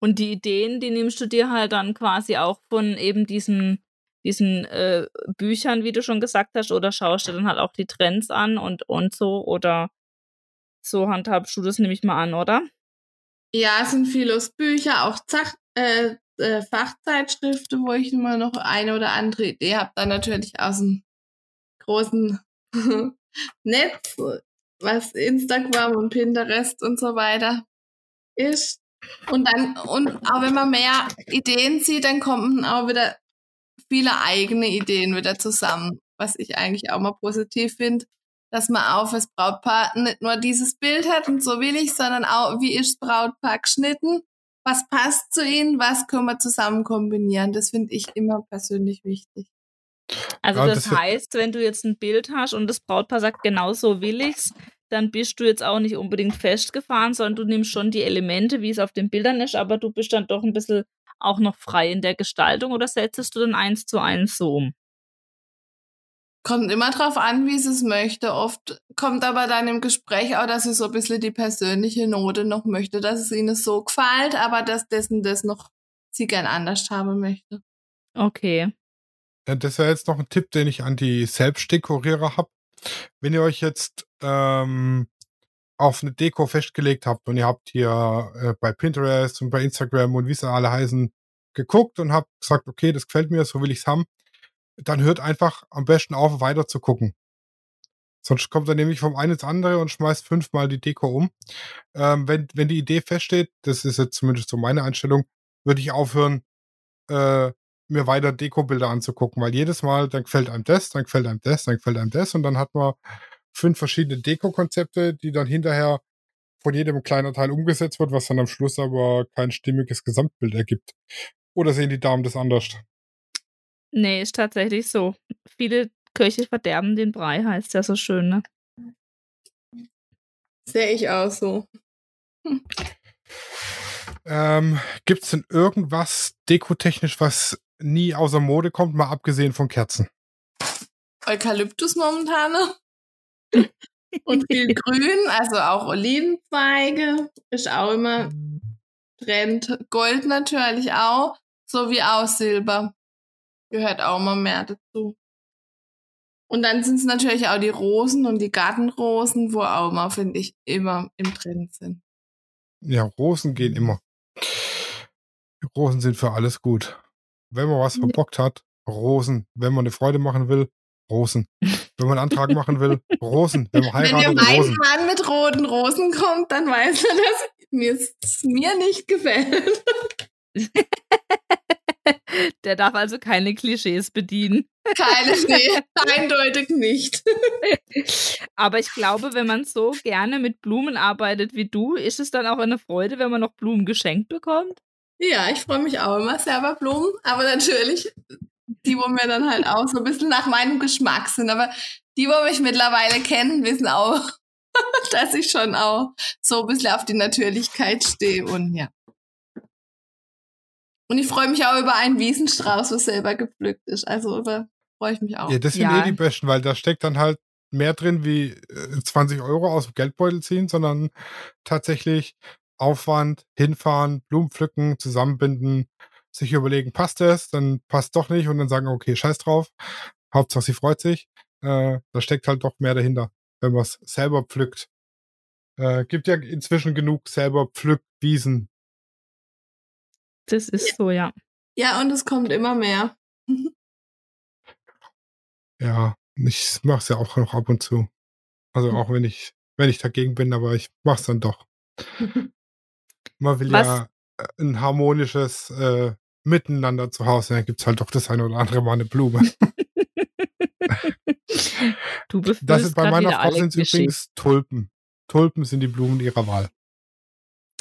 Und die Ideen, die nimmst du dir halt dann quasi auch von eben diesen, diesen äh, Büchern, wie du schon gesagt hast, oder schaust du dann halt auch die Trends an und, und so, oder so handhabst du das, nehme ich mal an, oder? Ja, es sind viele Bücher, auch Zach äh, äh, Fachzeitschriften, wo ich immer noch eine oder andere Idee habe, dann natürlich aus dem großen Netz, was Instagram und Pinterest und so weiter ist. Und dann, und auch wenn man mehr Ideen sieht, dann kommen auch wieder viele eigene Ideen wieder zusammen, was ich eigentlich auch mal positiv finde, dass man auch fürs Brautpaar nicht nur dieses Bild hat und so will ich, sondern auch, wie ist das Brautpaar geschnitten, was passt zu ihnen, was können wir zusammen kombinieren. Das finde ich immer persönlich wichtig. Also ja, das, das heißt, wenn du jetzt ein Bild hast und das Brautpaar sagt, genau so will ich's, dann bist du jetzt auch nicht unbedingt festgefahren, sondern du nimmst schon die Elemente, wie es auf den Bildern ist, aber du bist dann doch ein bisschen auch noch frei in der Gestaltung oder setzt du dann eins zu eins so um? Kommt immer drauf an, wie sie es möchte. Oft kommt aber dann im Gespräch auch, dass sie so ein bisschen die persönliche Note noch möchte, dass es ihnen so gefällt, aber dass dessen das noch sie gern anders haben möchte. Okay. Ja, das wäre jetzt noch ein Tipp, den ich an die Selbstdekorierer habe. Wenn ihr euch jetzt ähm, auf eine Deko festgelegt habt und ihr habt hier äh, bei Pinterest und bei Instagram und wie sie alle heißen, geguckt und habt gesagt, okay, das gefällt mir, so will ich's haben, dann hört einfach am besten auf, weiter zu gucken. Sonst kommt er nämlich vom einen ins andere und schmeißt fünfmal die Deko um. Ähm, wenn, wenn die Idee feststeht, das ist jetzt zumindest so meine Einstellung, würde ich aufhören, äh, mir weiter Deko-Bilder anzugucken, weil jedes Mal, dann gefällt einem das, dann gefällt einem das, dann gefällt einem das und dann hat man fünf verschiedene Deko-Konzepte, die dann hinterher von jedem kleinen Teil umgesetzt wird, was dann am Schluss aber kein stimmiges Gesamtbild ergibt. Oder sehen die Damen das anders? Nee, ist tatsächlich so. Viele Köche verderben den Brei, heißt ja so schön, ne? Sehe ich auch so. Hm. Ähm, Gibt es denn irgendwas dekotechnisch, was nie außer Mode kommt, mal abgesehen von Kerzen? Eukalyptus momentan. Und viel Grün, also auch Olivenzweige ist auch immer Trend. Gold natürlich auch, sowie auch Silber. Gehört auch immer mehr dazu. Und dann sind es natürlich auch die Rosen und die Gartenrosen, wo auch immer, finde ich, immer im Trend sind. Ja, Rosen gehen immer. Rosen sind für alles gut. Wenn man was verbockt hat, Rosen. Wenn man eine Freude machen will, Rosen. Wenn man einen Antrag machen will, Rosen. Wenn man heiratet, Wenn der Rosen. Mann mit roten Rosen kommt, dann weiß er, dass mir mir nicht gefällt. Der darf also keine Klischees bedienen. Keine, nee, eindeutig nicht. Aber ich glaube, wenn man so gerne mit Blumen arbeitet wie du, ist es dann auch eine Freude, wenn man noch Blumen geschenkt bekommt? Ja, ich freue mich auch immer selber Blumen, aber natürlich die, wo mir dann halt auch so ein bisschen nach meinem Geschmack sind. Aber die, wo mich mittlerweile kennen, wissen auch, dass ich schon auch so ein bisschen auf die Natürlichkeit stehe und ja. Und ich freue mich auch über einen Wiesenstrauß, was selber gepflückt ist. Also über freue ich mich auch. Ja, das sind ja. eh die besten, weil da steckt dann halt mehr drin wie 20 äh, Euro aus dem Geldbeutel ziehen, sondern tatsächlich Aufwand, hinfahren, Blumen pflücken, zusammenbinden, sich überlegen, passt es, dann passt doch nicht und dann sagen, okay, scheiß drauf. Hauptsache sie freut sich. Äh, da steckt halt doch mehr dahinter, wenn man es selber pflückt. Äh, gibt ja inzwischen genug selber Pflückwiesen. Das ist so, ja. Ja, und es kommt immer mehr. ja, ich mache es ja auch noch ab und zu. Also auch wenn ich wenn ich dagegen bin, aber ich mach's dann doch. Man will Was? ja ein harmonisches äh, Miteinander zu Hause. Dann gibt's halt doch das eine oder andere Mal eine Blume. du Das befühlst sind bei meiner Frau sind es übrigens Tulpen. Tulpen sind die Blumen ihrer Wahl.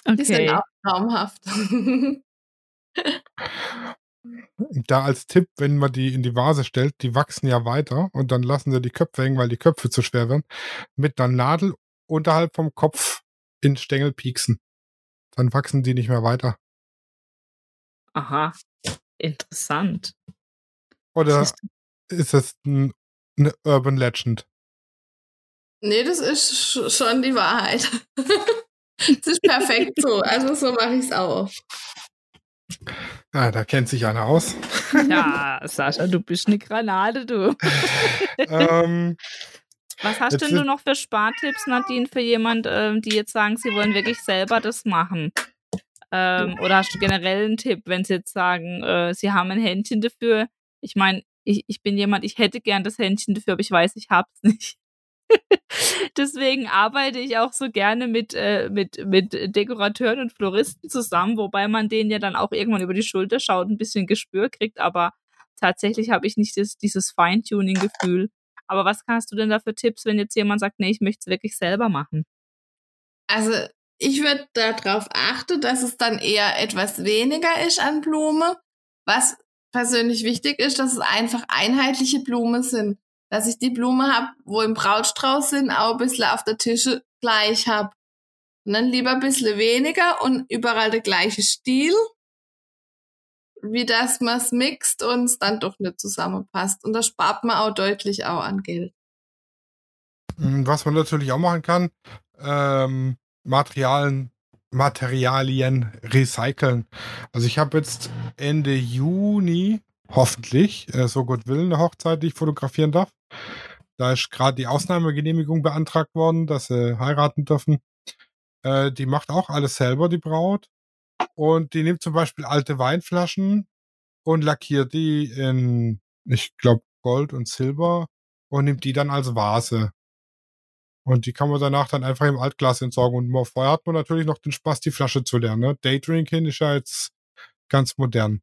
Die sind Okay. auch traumhaft. Da als Tipp, wenn man die in die Vase stellt, die wachsen ja weiter und dann lassen sie die Köpfe hängen, weil die Köpfe zu schwer werden, mit einer Nadel unterhalb vom Kopf in Stängel pieksen. Dann wachsen die nicht mehr weiter. Aha. Interessant. Oder ist es ein, eine Urban Legend? nee, das ist sch- schon die Wahrheit. Das ist perfekt so. Also so mache ich es auch. Ah, da kennt sich einer aus. Ja, Sascha, du bist eine Granate, du. ähm, Was hast denn du noch für Spartipps, Nadine, für jemand, ähm, die jetzt sagen, sie wollen wirklich selber das machen? Ähm, oder hast du generell einen Tipp, wenn sie jetzt sagen, äh, sie haben ein Händchen dafür? Ich meine, ich, ich bin jemand, ich hätte gern das Händchen dafür, aber ich weiß, ich hab's nicht. Deswegen arbeite ich auch so gerne mit, äh, mit, mit Dekorateuren und Floristen zusammen, wobei man denen ja dann auch irgendwann über die Schulter schaut, ein bisschen Gespür kriegt, aber tatsächlich habe ich nicht das, dieses Feintuning-Gefühl. Aber was hast du denn da für Tipps, wenn jetzt jemand sagt, nee, ich möchte es wirklich selber machen? Also ich würde darauf achten, dass es dann eher etwas weniger ist an Blume. Was persönlich wichtig ist, dass es einfach einheitliche Blumen sind. Dass ich die Blume habe, wo im Brautstrauß sind, auch ein bisschen auf der Tische gleich habe. Und dann lieber ein bisschen weniger und überall der gleiche Stil, wie dass man es mixt und es dann doch nicht zusammenpasst. Und da spart man auch deutlich auch an Geld. Mm, Was man natürlich auch machen kann, ähm, Materialien, Materialien recyceln. Also ich habe jetzt Ende Juni, hoffentlich, äh, so Gott will, eine Hochzeit, die ich fotografieren darf. Da ist gerade die Ausnahmegenehmigung beantragt worden, dass sie heiraten dürfen. Äh, die macht auch alles selber, die Braut. Und die nimmt zum Beispiel alte Weinflaschen und lackiert die in, ich glaube, Gold und Silber und nimmt die dann als Vase. Und die kann man danach dann einfach im Altglas entsorgen. Und vorher hat man natürlich noch den Spaß, die Flasche zu lernen. Ne? Daydrinking ist ja jetzt ganz modern.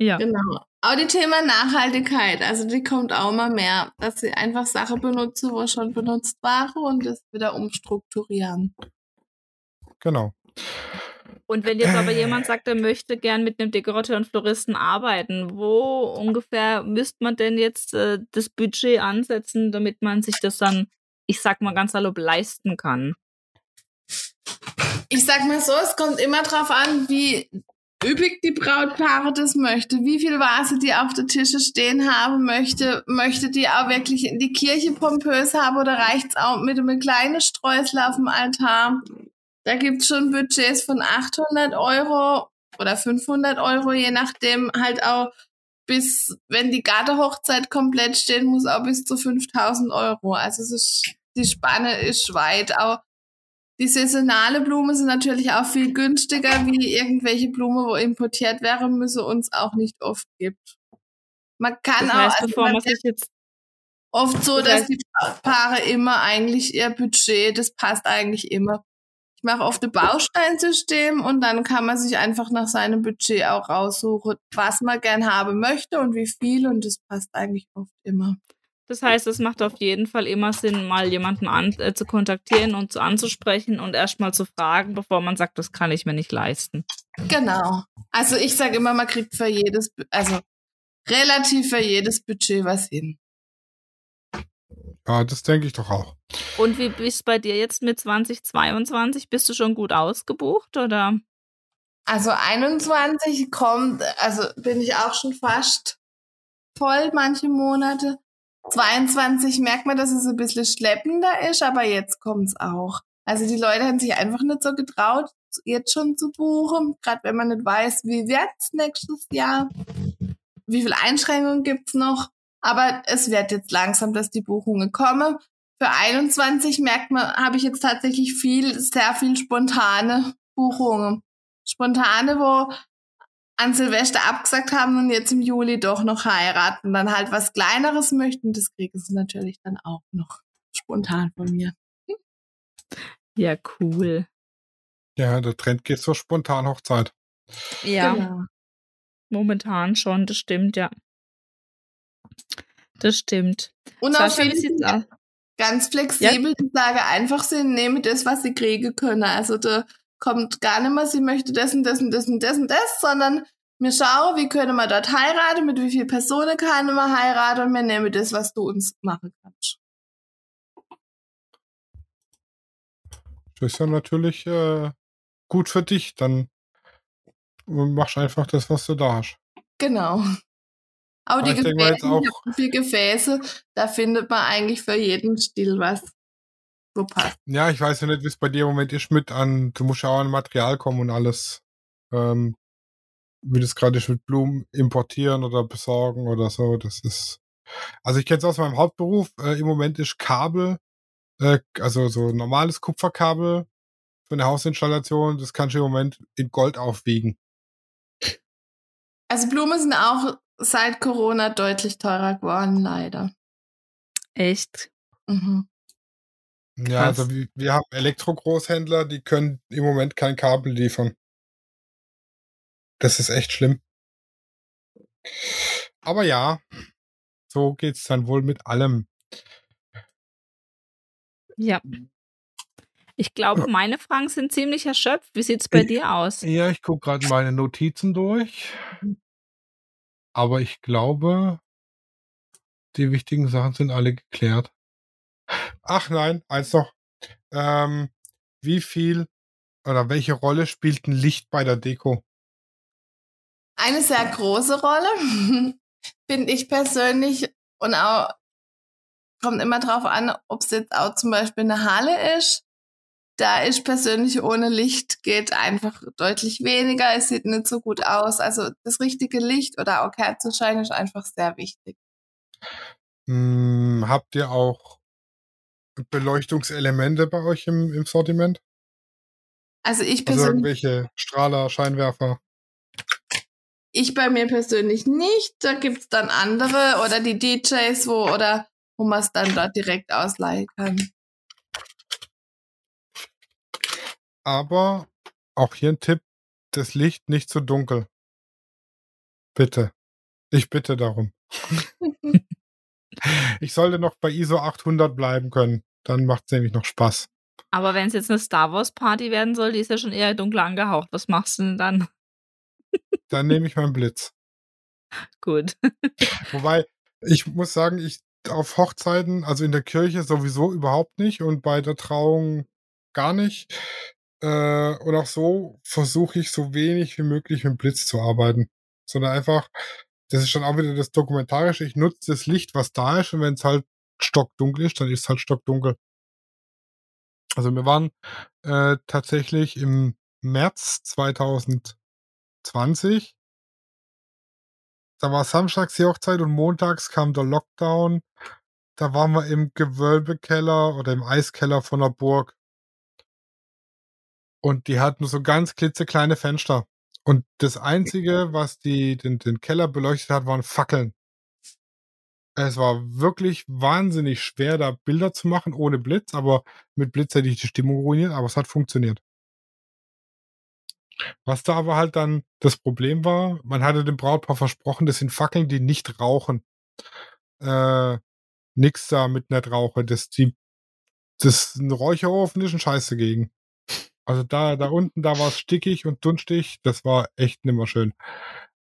Ja. Genau. Auch die Thema Nachhaltigkeit, also die kommt auch mal mehr, dass sie einfach Sachen benutzen, wo schon benutzt waren und das wieder umstrukturieren. Genau. Und wenn jetzt aber jemand sagt, er möchte gern mit einem Dekorateur und Floristen arbeiten, wo ungefähr müsste man denn jetzt äh, das Budget ansetzen, damit man sich das dann, ich sag mal ganz salopp, leisten kann? Ich sag mal so, es kommt immer drauf an, wie üppig die Brautpaare das möchte, wie viel Vase die auf der Tische stehen haben möchte, möchte die auch wirklich in die Kirche pompös haben oder reicht's auch mit einem kleinen Streusel auf dem Altar? Da gibt's schon Budgets von 800 Euro oder 500 Euro, je nachdem halt auch bis, wenn die Gartenhochzeit komplett steht, muss auch bis zu 5000 Euro. Also es ist, die Spanne ist weit. Auch die saisonale Blume sind natürlich auch viel günstiger wie irgendwelche Blumen, wo importiert werden müssen, uns auch nicht oft gibt. Man kann Das auch, heißt, also bevor man oft so, Das dass heißt- die Paare immer eigentlich ihr Budget, das passt eigentlich immer. Ich mache oft ein Bausteinsystem und dann kann man sich einfach nach seinem Budget auch raussuchen, was man gern haben möchte und wie viel und das passt eigentlich oft immer. Das heißt, es macht auf jeden Fall immer Sinn, mal jemanden an, äh, zu kontaktieren und zu anzusprechen und erstmal zu fragen, bevor man sagt, das kann ich mir nicht leisten. Genau. Also ich sage immer, man kriegt für jedes, also relativ für jedes Budget was hin. Ja, das denke ich doch auch. Und wie bist bei dir jetzt mit 2022? Bist du schon gut ausgebucht oder? Also 21 kommt, also bin ich auch schon fast voll manche Monate. 22 merkt man, dass es ein bisschen schleppender ist, aber jetzt kommt's auch. Also die Leute haben sich einfach nicht so getraut, jetzt schon zu buchen, gerade wenn man nicht weiß, wie wird's nächstes Jahr, wie viele Einschränkungen gibt's noch. Aber es wird jetzt langsam, dass die Buchungen kommen. Für 21 merkt man, habe ich jetzt tatsächlich viel, sehr viel spontane Buchungen. Spontane, wo an Silvester abgesagt haben und jetzt im Juli doch noch heiraten, dann halt was Kleineres möchten, das kriegen sie natürlich dann auch noch spontan von mir. Ja, cool. Ja, der Trend geht zur Spontanhochzeit. Ja, Genau. momentan schon, das stimmt, ja. Das stimmt. Und auch sieht's aus? ganz flexibel, die sagen einfach, sie nehmen das, was sie kriegen können. Also da kommt gar nicht mehr, sie möchte das und das und das und das und das, sondern wir schauen, wie können wir dort heiraten, mit wie vielen Personen kann man heiraten und wir nehmen das, was du uns machen kannst. Das ist ja natürlich äh, gut für dich. Dann machst du einfach das, was du da hast. Genau. Aber die Aber jetzt Gefäße, auch- vier Gefäße, da findet man eigentlich für jeden Stil was, wo passt. Ja, ich weiß ja nicht, wie es bei dir im Moment ist mit an, du musst ja auch an Material kommen und alles. Ähm, wie das gerade ist mit Blumen importieren oder besorgen oder so. Das ist. Also ich kenne es aus meinem Hauptberuf. Äh, Im Moment ist Kabel, äh, also so normales Kupferkabel für eine Hausinstallation, das kannst du im Moment in Gold aufwiegen. Also Blumen sind auch seit Corona deutlich teurer geworden, leider. Echt? Mhm. Ja, Krass. also wir, wir haben Elektro-Großhändler, die können im Moment kein Kabel liefern. Das ist echt schlimm. Aber ja, so geht's dann wohl mit allem. Ja. Ich glaube, meine Fragen sind ziemlich erschöpft. Wie sieht's bei Ich- dir aus? Ja, ich gucke gerade meine Notizen durch. Aber ich glaube, die wichtigen Sachen sind alle geklärt. Ach nein, eins noch. Ähm, wie viel oder welche Rolle spielt ein Licht bei der Deko? Eine sehr große Rolle, finde ich persönlich. Und auch kommt immer drauf an, ob es jetzt auch zum Beispiel eine Halle ist. Da ist persönlich ohne Licht geht einfach deutlich weniger. Es sieht nicht so gut aus. Also das richtige Licht oder auch Kerzenschein ist einfach sehr wichtig. Hm, habt ihr auch Beleuchtungselemente bei euch im, im Sortiment? Also ich Also persönlich, irgendwelche Strahler, Scheinwerfer? ich bei mir persönlich nicht. Da gibt's dann andere oder die DJs, wo oder wo man es dann dort direkt ausleihen kann. Aber auch hier ein Tipp, das Licht nicht zu dunkel. Bitte. Ich bitte darum. Ich sollte noch bei ISO 800 bleiben können. Dann macht es nämlich noch Spaß. Aber wenn es jetzt eine Star Wars Party werden soll, die ist ja schon eher dunkel angehaucht. Was machst du denn dann? Dann nehme ich meinen Blitz. Gut. Wobei, ich muss sagen, ich auf Hochzeiten, also in der Kirche sowieso überhaupt nicht und bei der Trauung gar nicht. Äh, und auch so versuche ich so wenig wie möglich mit Blitz zu arbeiten. Sondern einfach, das ist schon auch wieder das Dokumentarische, ich nutze das Licht, was da ist und wenn es halt stockdunkel ist, dann ist es halt stockdunkel. Also wir waren äh, tatsächlich im März 2020 da war samstags die Hochzeit und montags kam der Lockdown. Da waren wir im Gewölbekeller oder im Eiskeller von der Burg. Und die hatten so ganz klitzekleine Fenster. Und das Einzige, was die, den, den Keller beleuchtet hat, waren Fackeln. Es war wirklich wahnsinnig schwer, da Bilder zu machen ohne Blitz, aber mit Blitz hätte ich die Stimmung ruiniert, aber es hat funktioniert. Was da aber halt dann das Problem war, man hatte dem Brautpaar versprochen, das sind Fackeln, die nicht rauchen. Äh, nix da mit nicht rauche. Das, die, das ein Räucherofen ist ein Scheiß dagegen. Also da, da unten, da war es stickig und dunstig. Das war echt nimmer schön.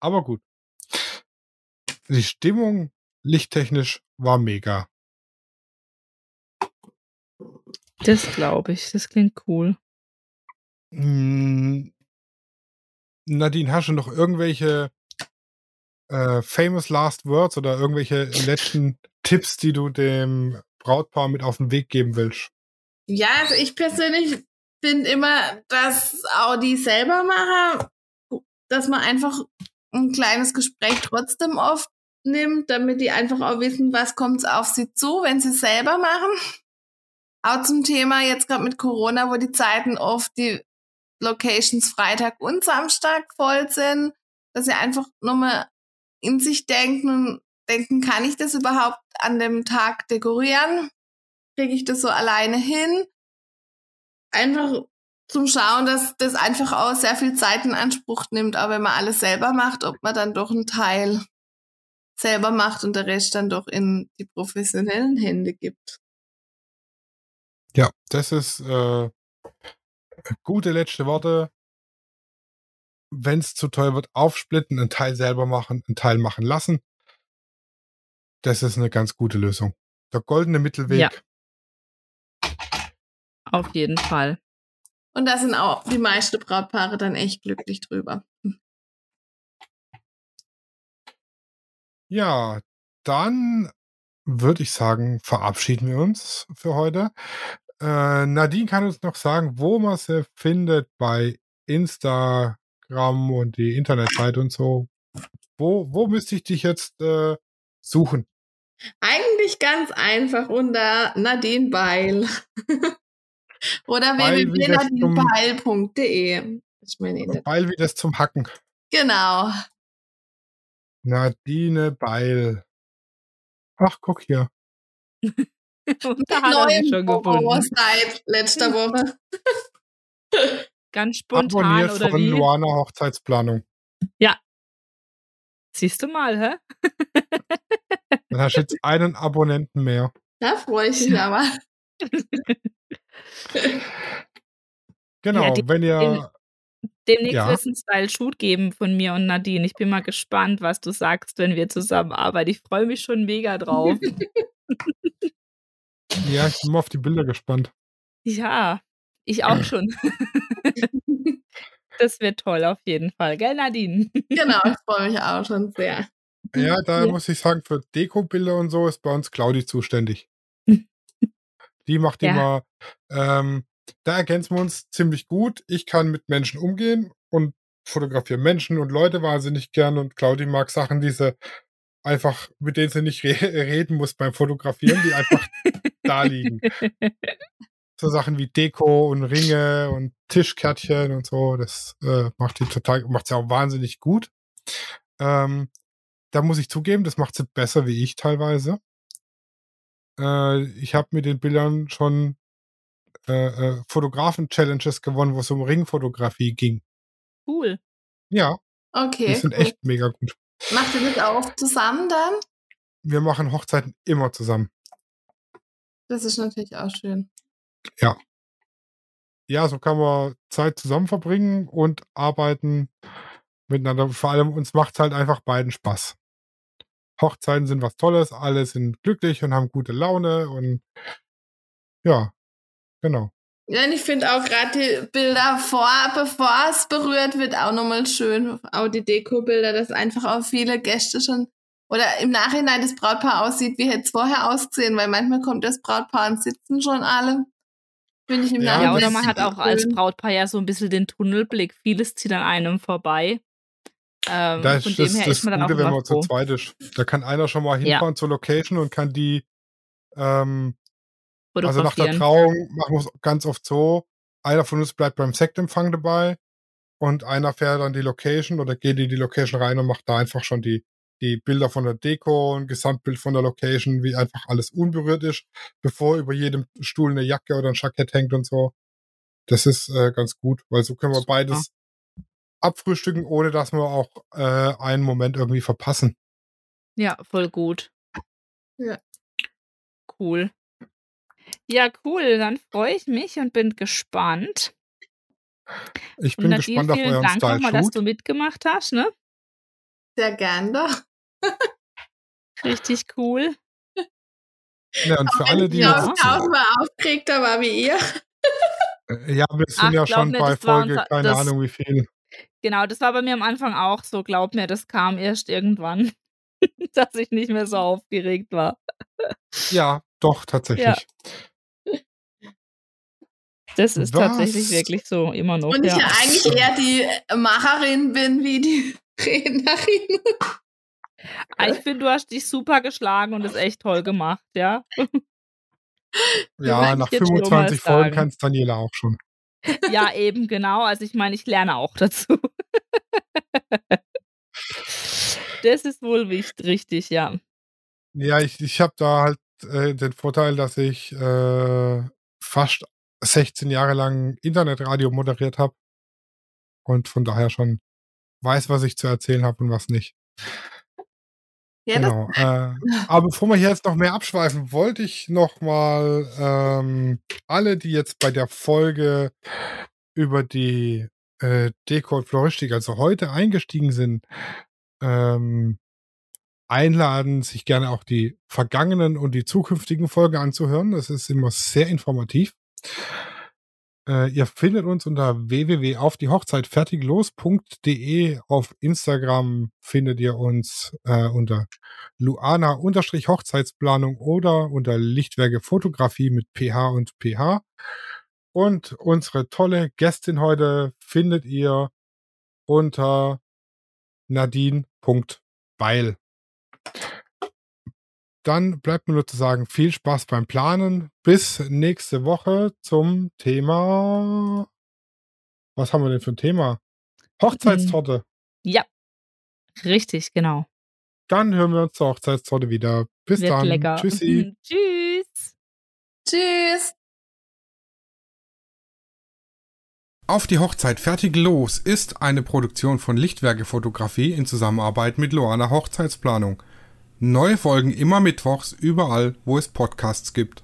Aber gut. Die Stimmung lichttechnisch war mega. Das glaube ich. Das klingt cool. Hm, Nadine, hast du noch irgendwelche äh, famous last words oder irgendwelche letzten Tipps, die du dem Brautpaar mit auf den Weg geben willst? Ja, also ich persönlich finde immer, dass auch die selber machen, dass man einfach ein kleines Gespräch trotzdem oft nimmt, damit die einfach auch wissen, was kommt auf sie zu, wenn sie selber machen. Auch zum Thema jetzt gerade mit Corona, wo die Zeiten oft die Locations Freitag und Samstag voll sind, dass sie einfach nur mal in sich denken und denken, kann ich das überhaupt an dem Tag dekorieren? Kriege ich das so alleine hin? Einfach zum Schauen, dass das einfach auch sehr viel Zeit in Anspruch nimmt, aber wenn man alles selber macht, ob man dann doch einen Teil selber macht und der Rest dann doch in die professionellen Hände gibt. Ja, das ist äh, gute letzte Worte. Wenn es zu teuer wird, aufsplitten, einen Teil selber machen, einen Teil machen lassen. Das ist eine ganz gute Lösung. Der goldene Mittelweg. Ja. Auf jeden Fall. Und da sind auch die meisten Brautpaare dann echt glücklich drüber. Ja, dann würde ich sagen, verabschieden wir uns für heute. Äh, Nadine kann uns noch sagen, wo man sie findet bei Instagram und die Internetseite und so. Wo, wo müsste ich dich jetzt äh, suchen? Eigentlich ganz einfach unter Nadine Beil. Oder Internet. Beil wie das zum Hacken. Genau. Nadine Beil. Ach, guck hier. Er schon Logo gefunden. seit letzter Woche. Ganz spontan Abonniert oder von wie? Luana Hochzeitsplanung. Siehst du mal, hä? Dann hast du jetzt einen Abonnenten mehr. Da freue ich mich aber. Genau, Ja, wenn ihr. Demnächst Ja. wird es einen Style-Shoot geben von mir und Nadine. Ich bin mal gespannt, was du sagst, wenn wir zusammenarbeiten. Ich freue mich schon mega drauf. Ja, ich bin mal auf die Bilder gespannt. ja, ich auch schon. das wird toll auf jeden Fall. Gell, Nadine? Genau, ich freue mich auch schon sehr. Ja, da Ja. muss ich sagen, für Dekobilder und so ist bei uns Claudi zuständig. Die macht Ja. immer, ähm, da ergänzen wir uns ziemlich gut. Ich kann mit Menschen umgehen und fotografiere Menschen und Leute wahnsinnig gern und Claudi mag Sachen, die sie einfach, mit denen sie nicht re reden muss beim Fotografieren, die einfach da liegen. So Sachen wie Deko und Ringe und Tischkärtchen und so, das äh, macht die total, macht sie auch wahnsinnig gut. Ähm, da muss ich zugeben, das macht sie besser wie ich teilweise. Äh, ich habe mit den Bildern schon äh, äh, Fotografen-Challenges gewonnen, wo es um Ringfotografie ging. Cool. Ja, Okay. die sind cool. echt mega gut. Macht ihr das auch zusammen dann? Wir machen Hochzeiten immer zusammen. Das ist natürlich auch schön. Ja, so kann man Zeit zusammen verbringen und arbeiten miteinander. Vor allem uns macht halt einfach beiden Spaß. Hochzeiten sind was Tolles, alle sind glücklich und haben gute Laune und ja, genau. Ja, und ich finde auch gerade die Bilder vor, bevor es berührt wird, auch nochmal schön. Auch die Deko-Bilder, dass einfach auch viele Gäste schon oder im Nachhinein das Brautpaar aussieht, wie hätte es vorher ausgesehen, weil manchmal kommt das Brautpaar und sitzen schon alle. Finde ich im Ja, Ja, Nachhinein. oder man hat auch als schön. Brautpaar ja so ein bisschen den Tunnelblick. Vieles zieht an einem vorbei. Ähm, Da von ist dem das, her das ist man dann Gute, auch wenn man zu zweit ist. Da kann einer schon mal Ja. hinfahren zur Location und kann die, ähm, also nach der. Trauung machen wir es ganz oft so, einer von uns bleibt beim Sektempfang dabei und einer fährt an die Location oder geht in die Location rein und macht da einfach schon die, die Bilder von der Deko, ein Gesamtbild von der Location, wie einfach alles unberührt ist, bevor über jedem Stuhl eine Jacke oder ein Jackett hängt und so. Das ist äh, ganz gut, weil so können wir beides abfrühstücken, ohne dass wir auch äh, einen Moment irgendwie verpassen. Ja, voll gut. Ja. Cool. Ja, cool. Dann freue ich mich und bin gespannt. Ich bin Nadine, gespannt auf vielen euren Dank nochmal, dass du mitgemacht hast, ne? Sehr gern doch. Richtig cool. Ja, und für alle, die ich Ja. jetzt, auch tausendmal aufgeregter war wie ihr. äh, ja, wir sind Ach, ja schon mir, bei Folge, unser- keine das- Ahnung wie viel. Genau, das war bei mir am Anfang auch so. Glaub mir, das kam erst irgendwann, dass ich nicht mehr so aufgeregt war. Ja, doch, tatsächlich. Das ist Was? tatsächlich wirklich so, immer noch. Und ich ja. ja eigentlich eher die Macherin bin wie die Rednerin. Ah, Ich finde, du hast dich super geschlagen und es echt toll gemacht, ja. Ja, nach ich jetzt schon mal 25 Folgen kann es Daniela auch schon. Ja, eben, genau. Also ich meine, ich lerne auch dazu. Das ist wohl wichtig, richtig, ja. Ja, ich, ich habe da halt äh, den Vorteil, dass ich äh, fast 16 Jahre lang Internetradio moderiert habe und von daher schon weiß, was ich zu erzählen habe und was nicht. Ja, genau. Äh, aber bevor wir hier jetzt noch mehr abschweifen, wollte ich noch mal ähm, alle, die jetzt bei der Folge über die äh, Deko und Floristik, also heute eingestiegen sind, ähm, einladen, sich gerne auch die vergangenen und die zukünftigen Folgen anzuhören. Das ist immer sehr informativ. Äh, ihr findet uns unter www.aufdiehochzeitfertiglos.de. Auf Instagram findet ihr uns äh, unter Luana-Hochzeitsplanung oder unter Lichtwerke Fotografie mit PH und PH. Und unsere tolle Gästin heute findet ihr unter nadine.beil. Dann bleibt mir nur zu sagen, viel Spaß beim Planen. Bis nächste Woche zum Thema. Was haben wir denn für ein Thema? Hochzeitstorte. Ja, richtig, genau. Dann hören wir uns zur Hochzeitstorte wieder. Bis Wird dann. lecker. Tschüssi. Tschüss. Tschüss. Auf die Hochzeit fertig los ist eine Produktion von Lichtwerke Fotografie in Zusammenarbeit mit Loana Hochzeitsplanung. Neue Folgen immer mittwochs überall, wo es Podcasts gibt.